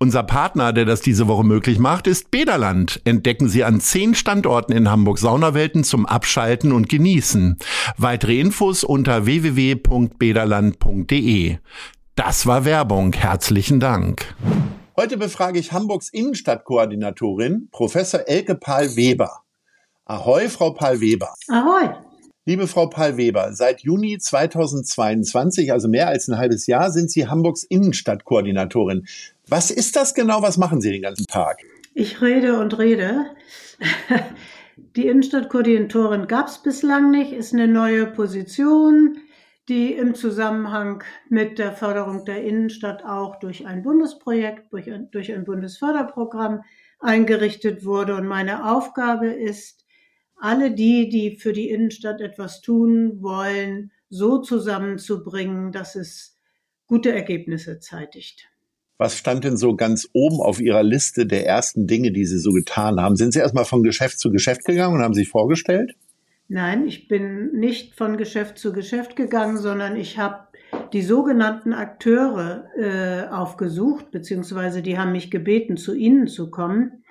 Unser Partner, der das diese Woche möglich macht, ist Bederland. Entdecken Sie an zehn Standorten in Hamburg Saunawelten zum Abschalten und Genießen. Weitere Infos unter www.bederland.de. Das war Werbung. Herzlichen Dank. Heute befrage ich Hamburgs Innenstadtkoordinatorin, Professor Elke Pahl-Weber. Ahoi, Frau Pahl-Weber. Ahoi. Liebe Frau Pahl-Weber, seit Juni 2022, also mehr als ein halbes Jahr, sind Sie Hamburgs Innenstadtkoordinatorin. Was ist das genau? Was machen Sie den ganzen Tag? Ich rede und rede. Die Innenstadtkoordinatorin gab es bislang nicht, ist eine neue Position, die im Zusammenhang mit der Förderung der Innenstadt auch durch ein Bundesprojekt, durch ein, durch ein Bundesförderprogramm eingerichtet wurde. Und meine Aufgabe ist, alle die, die für die Innenstadt etwas tun wollen, so zusammenzubringen, dass es gute Ergebnisse zeitigt. Was stand denn so ganz oben auf Ihrer Liste der ersten Dinge, die Sie so getan haben? Sind Sie erstmal von Geschäft zu Geschäft gegangen und haben sich vorgestellt? Nein, ich bin nicht von Geschäft zu Geschäft gegangen, sondern ich habe die sogenannten Akteure äh, aufgesucht, beziehungsweise die haben mich gebeten, zu ihnen zu kommen.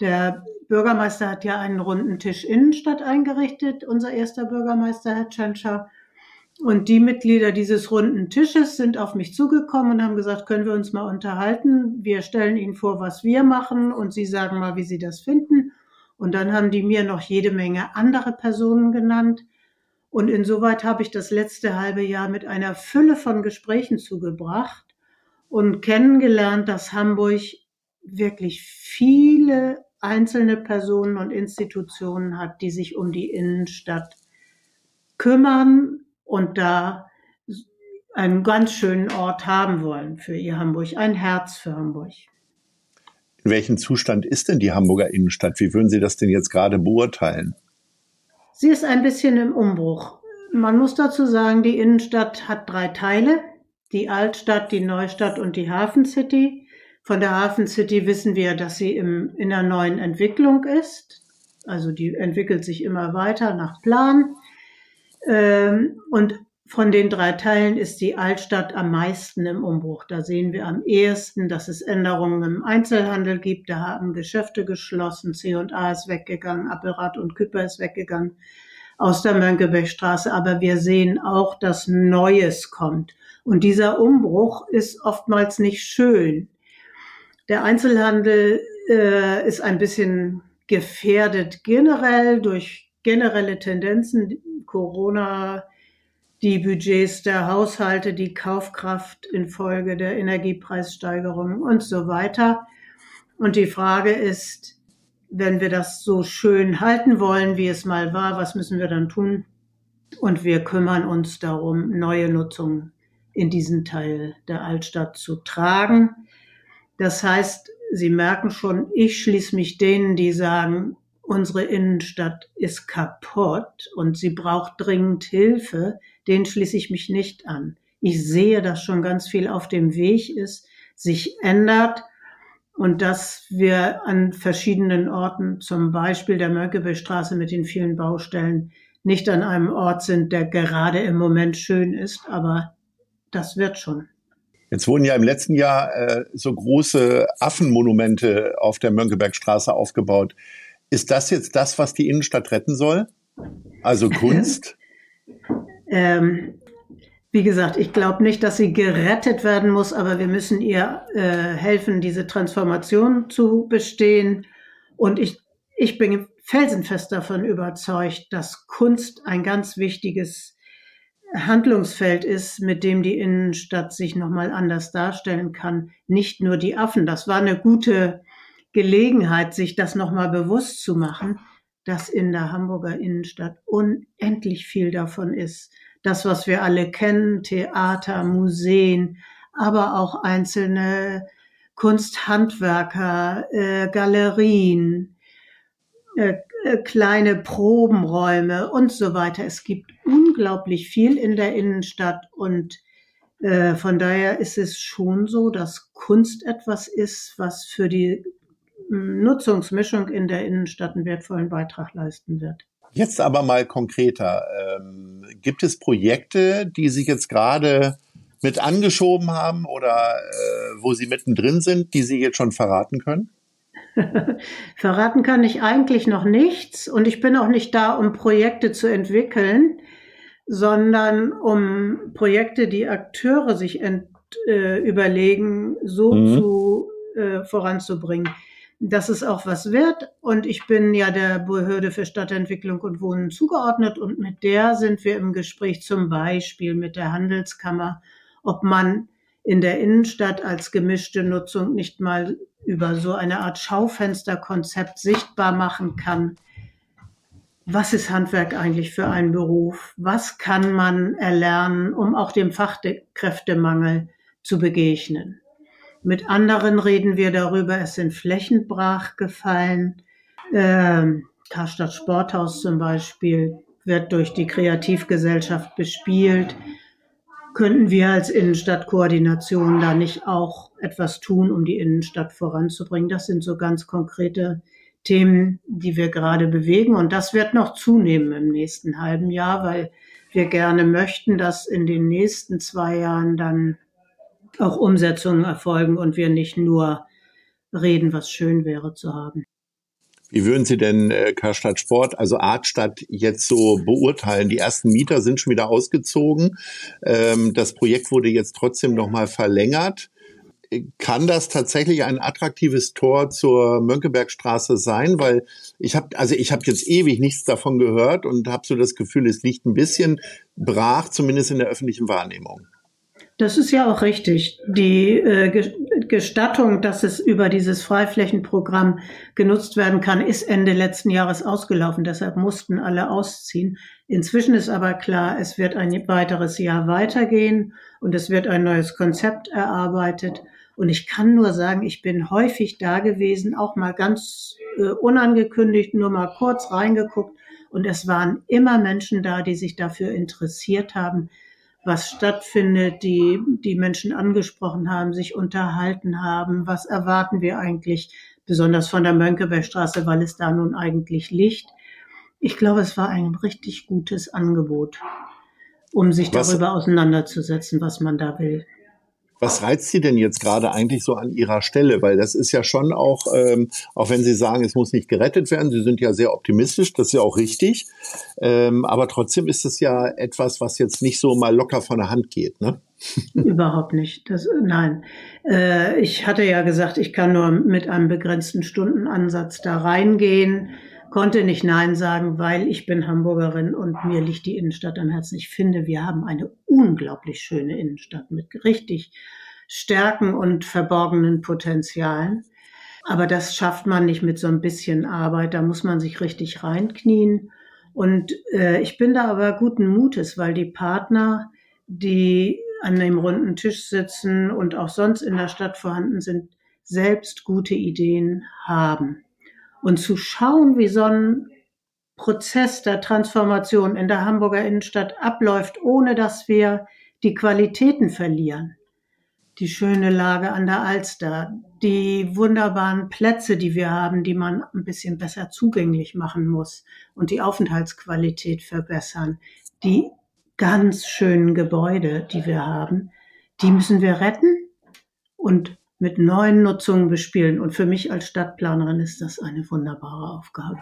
Der Bürgermeister hat ja einen runden Tisch Innenstadt eingerichtet, unser erster Bürgermeister, Herr Tschentscher. Und die Mitglieder dieses runden Tisches sind auf mich zugekommen und haben gesagt, können wir uns mal unterhalten? Wir stellen Ihnen vor, was wir machen und Sie sagen mal, wie Sie das finden. Und dann haben die mir noch jede Menge andere Personen genannt. Und insoweit habe ich das letzte halbe Jahr mit einer Fülle von Gesprächen zugebracht und kennengelernt, dass Hamburg wirklich viele einzelne Personen und Institutionen hat, die sich um die Innenstadt kümmern, und da einen ganz schönen Ort haben wollen für ihr Hamburg, ein Herz für Hamburg. In welchem Zustand ist denn die Hamburger Innenstadt? Wie würden Sie das denn jetzt gerade beurteilen? Sie ist ein bisschen im Umbruch. Man muss dazu sagen, die Innenstadt hat drei Teile. Die Altstadt, die Neustadt und die Hafen City. Von der Hafen City wissen wir, dass sie im, in einer neuen Entwicklung ist. Also die entwickelt sich immer weiter nach Plan. Ähm, und von den drei Teilen ist die Altstadt am meisten im Umbruch. Da sehen wir am ehesten, dass es Änderungen im Einzelhandel gibt. Da haben Geschäfte geschlossen, C&A ist weggegangen, Appelrad und Küpper ist weggegangen aus der Mönckebergstraße. Aber wir sehen auch, dass Neues kommt. Und dieser Umbruch ist oftmals nicht schön. Der Einzelhandel äh, ist ein bisschen gefährdet generell durch generelle Tendenzen, Corona, die Budgets der Haushalte, die Kaufkraft infolge der Energiepreissteigerungen und so weiter. Und die Frage ist, wenn wir das so schön halten wollen, wie es mal war, was müssen wir dann tun? Und wir kümmern uns darum, neue Nutzungen in diesen Teil der Altstadt zu tragen. Das heißt, Sie merken schon, ich schließe mich denen, die sagen, unsere Innenstadt ist kaputt und sie braucht dringend Hilfe, den schließe ich mich nicht an. Ich sehe, dass schon ganz viel auf dem Weg ist, sich ändert und dass wir an verschiedenen Orten, zum Beispiel der Mönckebergstraße mit den vielen Baustellen, nicht an einem Ort sind, der gerade im Moment schön ist, aber das wird schon. Jetzt wurden ja im letzten Jahr äh, so große Affenmonumente auf der Mönckebergstraße aufgebaut. Ist das jetzt das, was die Innenstadt retten soll? Also Kunst? ähm, wie gesagt, ich glaube nicht, dass sie gerettet werden muss, aber wir müssen ihr äh, helfen, diese Transformation zu bestehen. Und ich, ich bin felsenfest davon überzeugt, dass Kunst ein ganz wichtiges Handlungsfeld ist, mit dem die Innenstadt sich nochmal anders darstellen kann. Nicht nur die Affen. Das war eine gute Gelegenheit, sich das nochmal bewusst zu machen, dass in der Hamburger Innenstadt unendlich viel davon ist. Das, was wir alle kennen, Theater, Museen, aber auch einzelne Kunsthandwerker, äh, Galerien, äh, äh, kleine Probenräume und so weiter. Es gibt unglaublich viel in der Innenstadt und äh, von daher ist es schon so, dass Kunst etwas ist, was für die Nutzungsmischung in der Innenstadt einen wertvollen Beitrag leisten wird. Jetzt aber mal konkreter. Ähm, gibt es Projekte, die sich jetzt gerade mit angeschoben haben oder äh, wo Sie mittendrin sind, die Sie jetzt schon verraten können? verraten kann ich eigentlich noch nichts und ich bin auch nicht da, um Projekte zu entwickeln, sondern um Projekte, die Akteure sich ent, äh, überlegen, so mhm. zu äh, voranzubringen dass es auch was wird. Und ich bin ja der Behörde für Stadtentwicklung und Wohnen zugeordnet und mit der sind wir im Gespräch zum Beispiel mit der Handelskammer, ob man in der Innenstadt als gemischte Nutzung nicht mal über so eine Art Schaufensterkonzept sichtbar machen kann. Was ist Handwerk eigentlich für ein Beruf? Was kann man erlernen, um auch dem Fachkräftemangel zu begegnen? Mit anderen reden wir darüber, es sind Flächen brach gefallen. Ähm, Karstadt Sporthaus zum Beispiel wird durch die Kreativgesellschaft bespielt. Könnten wir als Innenstadtkoordination da nicht auch etwas tun, um die Innenstadt voranzubringen? Das sind so ganz konkrete Themen, die wir gerade bewegen. Und das wird noch zunehmen im nächsten halben Jahr, weil wir gerne möchten, dass in den nächsten zwei Jahren dann auch Umsetzungen erfolgen und wir nicht nur reden, was schön wäre zu haben. Wie würden Sie denn äh, Karstadt Sport, also Artstadt, jetzt so beurteilen? Die ersten Mieter sind schon wieder ausgezogen. Ähm, das Projekt wurde jetzt trotzdem nochmal verlängert. Kann das tatsächlich ein attraktives Tor zur Mönckebergstraße sein? Weil ich habe, also ich habe jetzt ewig nichts davon gehört und habe so das Gefühl, es liegt ein bisschen brach, zumindest in der öffentlichen Wahrnehmung. Das ist ja auch richtig. Die äh, Gestattung, dass es über dieses Freiflächenprogramm genutzt werden kann, ist Ende letzten Jahres ausgelaufen. Deshalb mussten alle ausziehen. Inzwischen ist aber klar, es wird ein weiteres Jahr weitergehen und es wird ein neues Konzept erarbeitet. Und ich kann nur sagen, ich bin häufig da gewesen, auch mal ganz äh, unangekündigt, nur mal kurz reingeguckt. Und es waren immer Menschen da, die sich dafür interessiert haben, was stattfindet, die die Menschen angesprochen haben, sich unterhalten haben. Was erwarten wir eigentlich, besonders von der Mönckebergstraße, weil es da nun eigentlich liegt. Ich glaube, es war ein richtig gutes Angebot, um sich was, darüber auseinanderzusetzen, was man da will. Was reizt Sie denn jetzt gerade eigentlich so an Ihrer Stelle? Weil das ist ja schon auch, ähm, auch wenn Sie sagen, es muss nicht gerettet werden, Sie sind ja sehr optimistisch, das ist ja auch richtig. Ähm, aber trotzdem ist es ja etwas, was jetzt nicht so mal locker von der Hand geht, ne? Überhaupt nicht. Das, nein. Äh, ich hatte ja gesagt, ich kann nur mit einem begrenzten Stundenansatz da reingehen konnte nicht Nein sagen, weil ich bin Hamburgerin und mir liegt die Innenstadt am Herzen. Ich finde, wir haben eine unglaublich schöne Innenstadt mit richtig Stärken und verborgenen Potenzialen. Aber das schafft man nicht mit so ein bisschen Arbeit. Da muss man sich richtig reinknien. Und äh, ich bin da aber guten Mutes, weil die Partner, die an dem runden Tisch sitzen und auch sonst in der Stadt vorhanden sind, selbst gute Ideen haben und zu schauen, wie so ein Prozess der Transformation in der Hamburger Innenstadt abläuft, ohne dass wir die Qualitäten verlieren. Die schöne Lage an der Alster, die wunderbaren Plätze, die wir haben, die man ein bisschen besser zugänglich machen muss und die Aufenthaltsqualität verbessern, die ganz schönen Gebäude, die wir haben, die müssen wir retten und mit neuen Nutzungen bespielen. Und für mich als Stadtplanerin ist das eine wunderbare Aufgabe.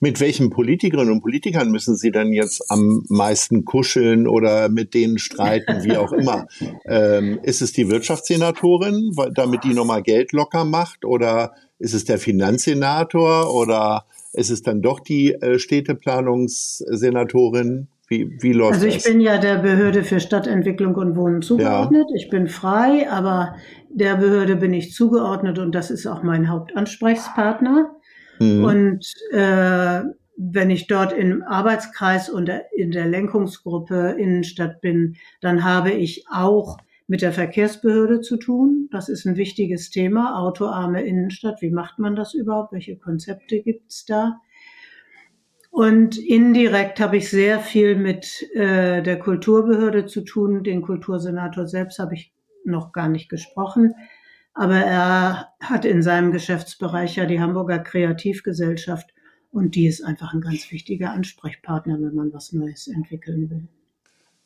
Mit welchen Politikerinnen und Politikern müssen Sie dann jetzt am meisten kuscheln oder mit denen streiten, wie auch immer? ähm, ist es die Wirtschaftssenatorin, damit die nochmal Geld locker macht? Oder ist es der Finanzsenator? Oder ist es dann doch die äh, Städteplanungssenatorin? Wie, wie läuft Also ich das? bin ja der Behörde für Stadtentwicklung und Wohnen zugeordnet. Ja. Ich bin frei, aber der Behörde bin ich zugeordnet und das ist auch mein Hauptansprechpartner. Mhm. Und äh, wenn ich dort im Arbeitskreis und in der Lenkungsgruppe Innenstadt bin, dann habe ich auch mit der Verkehrsbehörde zu tun. Das ist ein wichtiges Thema. Autoarme Innenstadt. Wie macht man das überhaupt? Welche Konzepte gibt's da? Und indirekt habe ich sehr viel mit äh, der Kulturbehörde zu tun. Den Kultursenator selbst habe ich noch gar nicht gesprochen. Aber er hat in seinem Geschäftsbereich ja die Hamburger Kreativgesellschaft und die ist einfach ein ganz wichtiger Ansprechpartner, wenn man was Neues entwickeln will.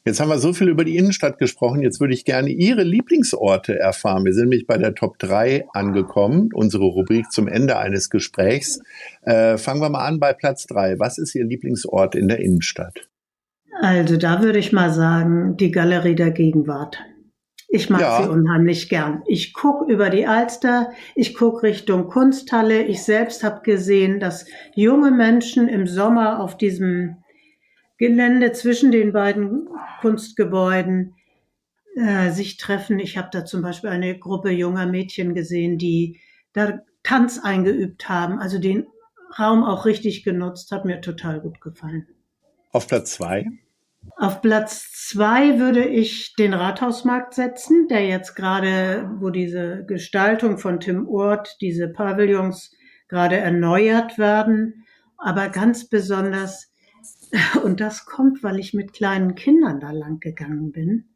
Jetzt haben wir so viel über die Innenstadt gesprochen. Jetzt würde ich gerne Ihre Lieblingsorte erfahren. Wir sind nämlich bei der Top 3 angekommen, unsere Rubrik zum Ende eines Gesprächs. Äh, fangen wir mal an bei Platz 3. Was ist Ihr Lieblingsort in der Innenstadt? Also da würde ich mal sagen, die Galerie der Gegenwart. Ich mag ja. sie unheimlich gern. Ich gucke über die Alster, ich gucke Richtung Kunsthalle. Ich selbst habe gesehen, dass junge Menschen im Sommer auf diesem Gelände zwischen den beiden Kunstgebäuden äh, sich treffen. Ich habe da zum Beispiel eine Gruppe junger Mädchen gesehen, die da Tanz eingeübt haben, also den Raum auch richtig genutzt, hat mir total gut gefallen. Auf Platz zwei? Auf Platz zwei würde ich den Rathausmarkt setzen, der jetzt gerade, wo diese Gestaltung von Tim Ort, diese Pavillons gerade erneuert werden, aber ganz besonders und das kommt, weil ich mit kleinen Kindern da lang gegangen bin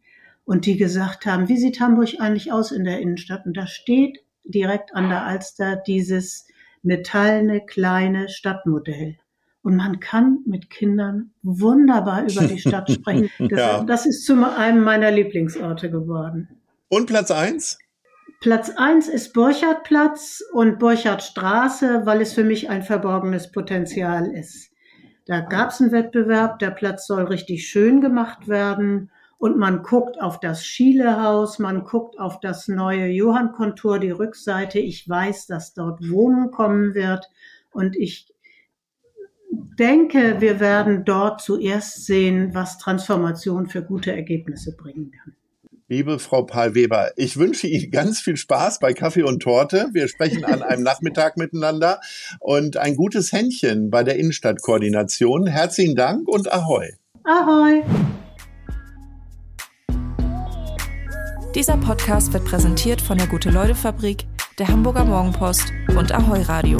und die gesagt haben, wie sieht Hamburg eigentlich aus in der Innenstadt? Und da steht direkt an der Alster dieses metallene kleine Stadtmodell. Und man kann mit Kindern wunderbar über die Stadt sprechen. Das, ja. das ist zu einem meiner Lieblingsorte geworden. Und Platz eins? Platz eins ist Borchardt-Platz und Borchardt-Straße, weil es für mich ein verborgenes Potenzial ist. Da gab es einen Wettbewerb, der Platz soll richtig schön gemacht werden. Und man guckt auf das Schielehaus, man guckt auf das neue Johannkontor, die Rückseite. Ich weiß, dass dort Wohnen kommen wird. Und ich denke, wir werden dort zuerst sehen, was Transformation für gute Ergebnisse bringen kann. Liebe Frau Pahl-Weber, ich wünsche Ihnen ganz viel Spaß bei Kaffee und Torte. Wir sprechen an einem Nachmittag miteinander und ein gutes Händchen bei der Innenstadtkoordination. Herzlichen Dank und Ahoi. Ahoi. Dieser Podcast wird präsentiert von der Gute-Leute-Fabrik, der Hamburger Morgenpost und Ahoi Radio.